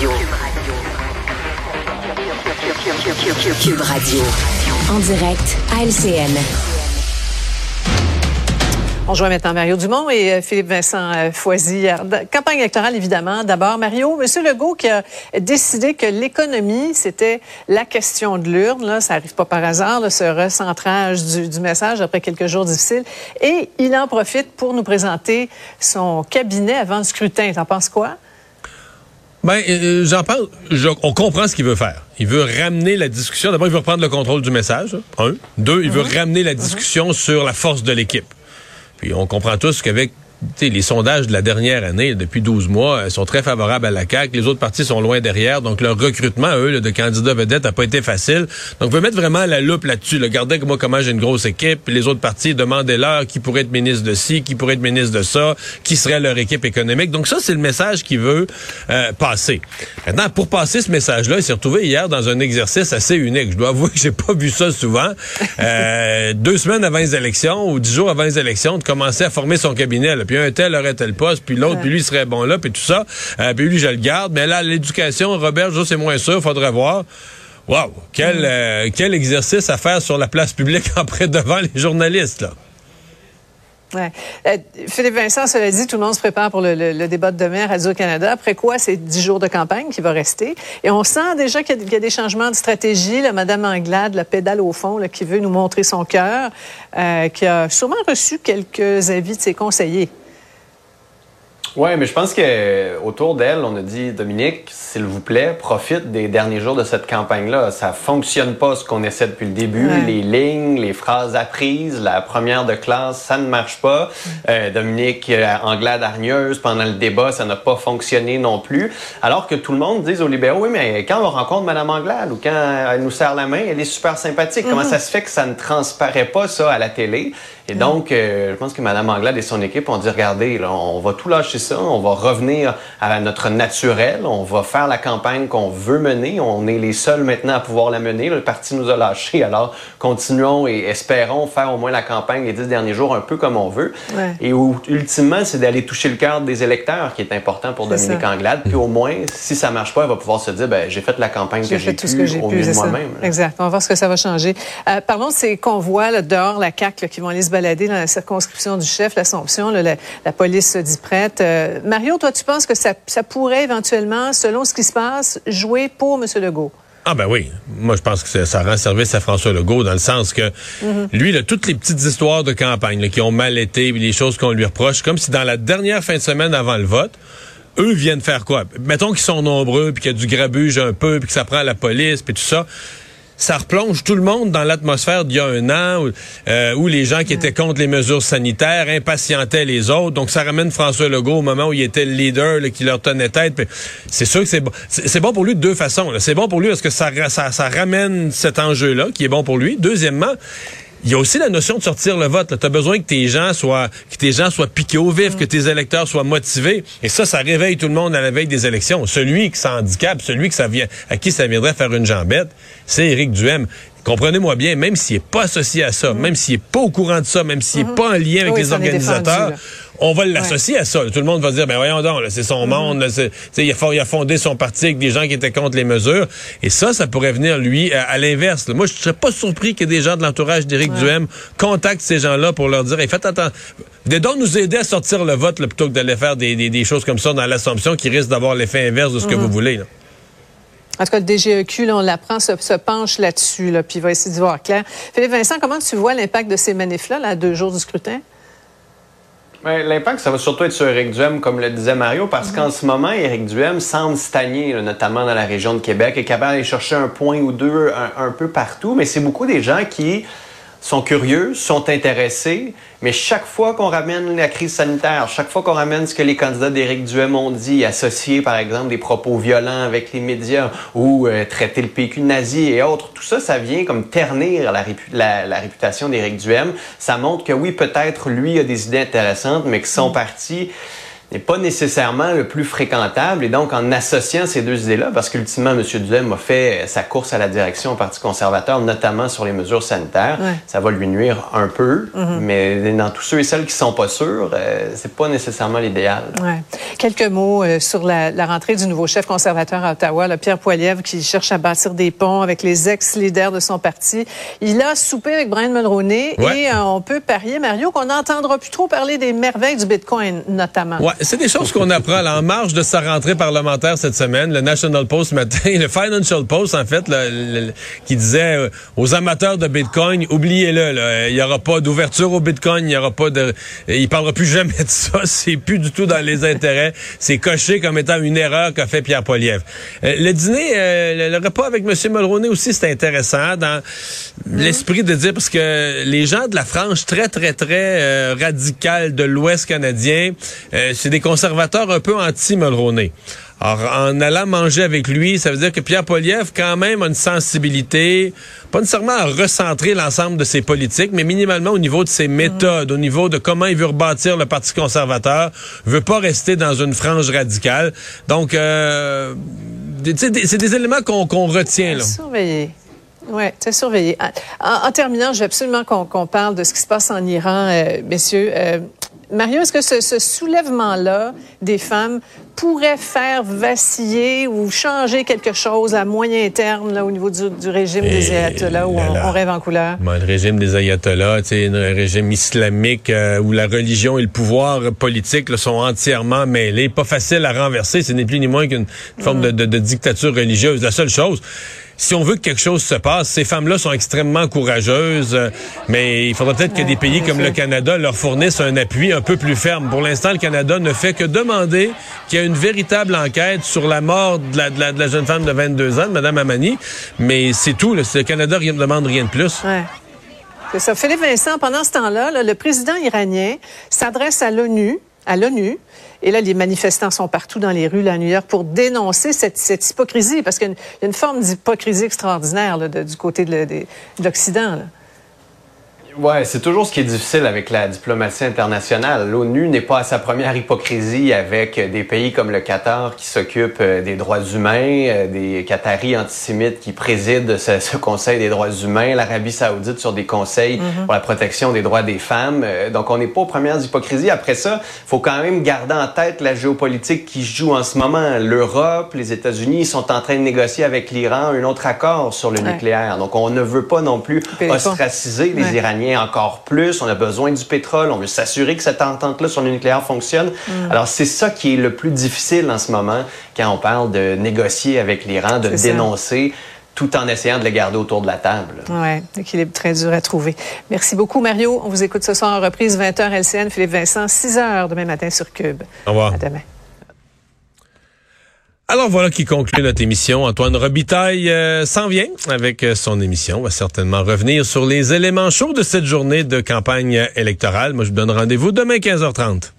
Radio. Cube Radio. En direct à LCN. On joue maintenant Mario Dumont et euh, Philippe Vincent euh, Foisy. Campagne électorale, évidemment. D'abord, Mario, M. Legault qui a décidé que l'économie, c'était la question de l'urne. Là, ça n'arrive pas par hasard, ce recentrage du, du, message après quelques jours difficiles. Et il en profite pour nous présenter son cabinet avant le scrutin. T'en penses quoi? Ben, euh, j'en parle. on comprend ce qu'il veut faire. Il veut ramener la discussion. D'abord, il veut reprendre le contrôle du message. Un. Deux, il veut uh-huh. ramener la discussion sur la force de l'équipe. Puis on comprend tous qu'avec les sondages de la dernière année, depuis 12 mois, sont très favorables à la CAQ. Les autres partis sont loin derrière. Donc, leur recrutement, eux, de candidats vedettes, n'a pas été facile. Donc, on veut mettre vraiment la loupe là-dessus. Regardez moi comment j'ai une grosse équipe. Les autres partis, demandez-leur qui pourrait être ministre de ci, qui pourrait être ministre de ça, qui serait leur équipe économique. Donc, ça, c'est le message qu'il veut euh, passer. Maintenant, pour passer ce message-là, il s'est retrouvé hier dans un exercice assez unique. Je dois avouer que j'ai pas vu ça souvent. Euh, deux semaines avant les élections ou dix jours avant les élections, de commencer à former son cabinet. Là puis un tel aurait tel poste, puis l'autre, puis lui serait bon là, puis tout ça. Euh, puis lui, je le garde. Mais là, l'éducation, Robert, je c'est moins sûr, faudrait voir. Wow, quel, mm. euh, quel exercice à faire sur la place publique après devant les journalistes, là. Ouais. Euh, Philippe Vincent, cela dit, tout le monde se prépare pour le, débat de demain à Radio-Canada. Après quoi, c'est dix jours de campagne qui va rester. Et on sent déjà qu'il y, a des changements de stratégie. La Madame Anglade, la pédale au fond, là, qui veut nous montrer son cœur, euh, qui a sûrement reçu quelques avis de ses conseillers. Oui, mais je pense que autour d'elle, on a dit Dominique, s'il vous plaît, profite des derniers jours de cette campagne-là. Ça fonctionne pas ce qu'on essaie depuis le début. Les lignes, les phrases apprises, la première de classe, ça ne marche pas. Euh, Dominique euh, Anglade hargneuse pendant le débat, ça n'a pas fonctionné non plus. Alors que tout le monde dit aux libéraux, oui, mais quand on rencontre Madame Anglade ou quand elle nous serre la main, elle est super sympathique. Comment mm-hmm. ça se fait que ça ne transparaît pas ça à la télé? Et donc, euh, je pense que Mme Anglade et son équipe ont dit, regardez, là, on va tout lâcher ça, on va revenir à notre naturel, on va faire la campagne qu'on veut mener, on est les seuls maintenant à pouvoir la mener, le parti nous a lâchés, alors continuons et espérons faire au moins la campagne les dix derniers jours un peu comme on veut. Et où, ultimement, c'est d'aller toucher le cœur des électeurs qui est important pour Dominique Anglade, puis au moins, si ça marche pas, elle va pouvoir se dire, ben, j'ai fait la campagne que j'ai pu, au mieux de moi-même. Exact, on va voir ce que ça va changer. Euh, parlons de ces convois là, dehors, la CAQ, qui vont aller se dans la circonscription du chef, l'Assomption, la, la, police se dit prête. Euh, Mario, toi, tu penses que ça, pourrait éventuellement, selon ce qui se passe, jouer pour M. Legault? Ah ben oui, moi je pense que ça rend service à François Legault dans le sens que mhm. lui, là, toutes les petites histoires de campagne qui ont mal été, les choses qu'on lui reproche, comme si dans la dernière fin de semaine avant le vote, eux viennent faire quoi? Mettons qu'ils sont nombreux, puis qu'il y a du grabuge un peu, puis que ça prend la police, puis tout ça ça replonge tout le monde dans l'atmosphère d'il y a un an où, euh, les gens qui étaient contre les mesures sanitaires impatientaient les autres. Donc, ça ramène François Legault au moment où il était le leader qui leur tenait tête. C'est sûr que c'est bon. C'est bon pour lui de deux façons. C'est bon pour lui parce que ça, ça, ça ramène cet enjeu-là qui est bon pour lui. Deuxièmement, il y a aussi la notion de sortir le vote. Tu as besoin que tes gens soient que tes gens soient piqués au vif, que tes électeurs soient motivés. Et ça, ça réveille tout le monde à la veille des élections. Celui qui s'handicape, celui que ça vient, à qui ça viendrait faire une jambette, c'est Éric Duhem. Comprenez-moi bien, même s'il n'est pas associé à ça, même s'il n'est pas au courant de ça, même s'il n'est mm-hmm. pas en lien avec les organisateurs, on va l'associer à ça. Tout le monde va dire, ben voyons donc, c'est son mm-hmm. monde. il, a, il a fondé son parti avec des gens qui étaient contre les mesures. Et ça, ça pourrait venir, lui, à, l'inverse. Moi, je ne serais pas surpris que des gens de l'entourage d'Éric Duhem contactent ces gens-là pour leur dire, faites attention. Venez donc nous aider à sortir le vote plutôt que d'aller faire des, choses comme ça dans l'Assomption qui risquent d'avoir l'effet inverse de ce que vous voulez. En tout cas, le DGEQ, on l'apprend, se, penche là-dessus, là, puis il va essayer d'y voir clair. Philippe Vincent, comment tu vois l'impact de ces manifs-là, deux jours du scrutin? Ben, l'impact, ça va surtout être sur Éric Duhem, comme le disait Mario, parce qu'en ce moment, Éric Duhem semble stagner, notamment dans la région de Québec, et capable d'aller chercher un point ou deux un peu partout, mais c'est beaucoup des gens qui sont curieux, sont intéressés, mais chaque fois qu'on ramène la crise sanitaire, chaque fois qu'on ramène ce que les candidats d'Éric Duhem ont dit, associer par exemple des propos violents avec les médias ou euh, traiter le PQ nazi et autres, tout ça, ça vient comme ternir la, la, réputation d'Éric Duhem. Ça montre que oui, peut-être lui a des idées intéressantes, mais que son mm. parti n'est pas nécessairement le plus fréquentable. Et donc, en associant ces deux idées-là, parce qu'ultimement, M. Duhem a fait sa course à la direction au Parti conservateur, notamment sur les mesures sanitaires, ça va lui nuire un peu. Mm-hmm. Mais dans tous ceux et celles qui sont pas sûrs, euh, c'est pas nécessairement l'idéal. Ouais. Quelques mots euh, sur la, la, rentrée du nouveau chef conservateur à Ottawa, le Pierre Poilievre, qui cherche à bâtir des ponts avec les ex-leaders de son parti. Il a soupé avec Brian Mulroney et euh, on peut parier, Mario, qu'on n'entendra plus trop parler des merveilles du Bitcoin, notamment. Ouais, c'est des choses qu'on apprend en marge de sa rentrée parlementaire cette semaine. Le National Post matin, le Financial Post, en fait, qui disait euh, aux amateurs de Bitcoin, oubliez-le, il n'y aura pas d'ouverture au Bitcoin, il n'y aura pas de... Il parlera plus jamais de ça, c'est plus du tout dans les intérêts. C'est coché comme étant une erreur qu'a fait Pierre Poliev. Euh, le dîner, euh, le, repas avec M. Mulroney aussi, c'est intéressant dans l'esprit de dire, parce que les gens de la frange très, très, très radicale de l'Ouest canadien, c'est des conservateurs un peu anti-Mulroney. Alors, en allant manger avec lui, ça veut dire que Pierre Poliev, quand même, a une sensibilité, pas nécessairement à recentrer l'ensemble de ses politiques, mais minimalement au niveau de ses méthodes, au niveau de comment il veut rebâtir le Parti conservateur, veut pas rester dans une frange radicale. Donc, euh, c'est des éléments qu'on retient. Là. Surveiller. Oui, c'est surveillé. En, terminant, je veux absolument qu'on parle de ce qui se passe en Iran, euh, messieurs. Euh, Mario, est-ce que ce, soulèvement-là des femmes pourrait faire vaciller ou changer quelque chose à moyen terme là, au niveau du, régime des ayatollahs où on, rêve en couleur? le régime des ayatollahs, c'est un régime islamique euh, où la religion et le pouvoir politique sont entièrement mêlés. Pas facile à renverser. Ce n'est plus ni moins qu'une forme de, de dictature religieuse. La seule chose, si on veut que quelque chose se passe, ces femmes-là sont extrêmement courageuses, euh, mais il faudra peut-être que des pays comme le Canada leur fournissent un appui un peu plus ferme. Pour l'instant, le Canada ne fait que demander qu'il y ait une véritable enquête sur la mort de la, de la, jeune femme de 22 ans, de Mme Amani, mais c'est tout. Le Canada ne demande rien de plus. Ouais. C'est ça. Philippe Vincent, pendant ce temps-là, le président iranien s'adresse à l'ONU, à l'ONU, et là, les manifestants sont partout dans les rues là, à New York pour dénoncer cette, hypocrisie, parce qu'il y, a une forme d'hypocrisie extraordinaire du côté de l'Occident. Ouais, c'est toujours ce qui est difficile avec la diplomatie internationale. L'ONU n'est pas à sa première hypocrisie avec des pays comme le Qatar qui s'occupent euh, des droits humains, euh, des Qataris antisémites qui président ce, Conseil des droits humains, l'Arabie saoudite sur des conseils mhm. pour la protection des droits des femmes. Euh, donc, on n'est pas aux premières hypocrisies. Après ça, faut quand même garder en tête la géopolitique qui joue en ce moment. L'Europe, les États-Unis sont en train de négocier avec l'Iran un autre accord sur le nucléaire. Donc, on ne veut pas non plus ostraciser les Iraniens encore plus. On a besoin du pétrole. On veut s'assurer que cette entente-là sur le nucléaire fonctionne. Mm. Alors, c'est ça qui est le plus difficile en ce moment quand on parle de négocier avec l'Iran, de dénoncer. tout en essayant de les garder autour de la table. Oui, équilibre très dur à trouver. Merci beaucoup, Mario. On vous écoute ce soir en reprise 20h LCN, Philippe Vincent, 6h demain matin sur Cube. Au revoir. À demain. Alors voilà qui conclut notre émission. Antoine Robitaille euh, s'en vient avec euh, son émission. On va certainement revenir sur les éléments chauds de cette journée de campagne électorale. Moi, je vous donne rendez-vous demain 15h30.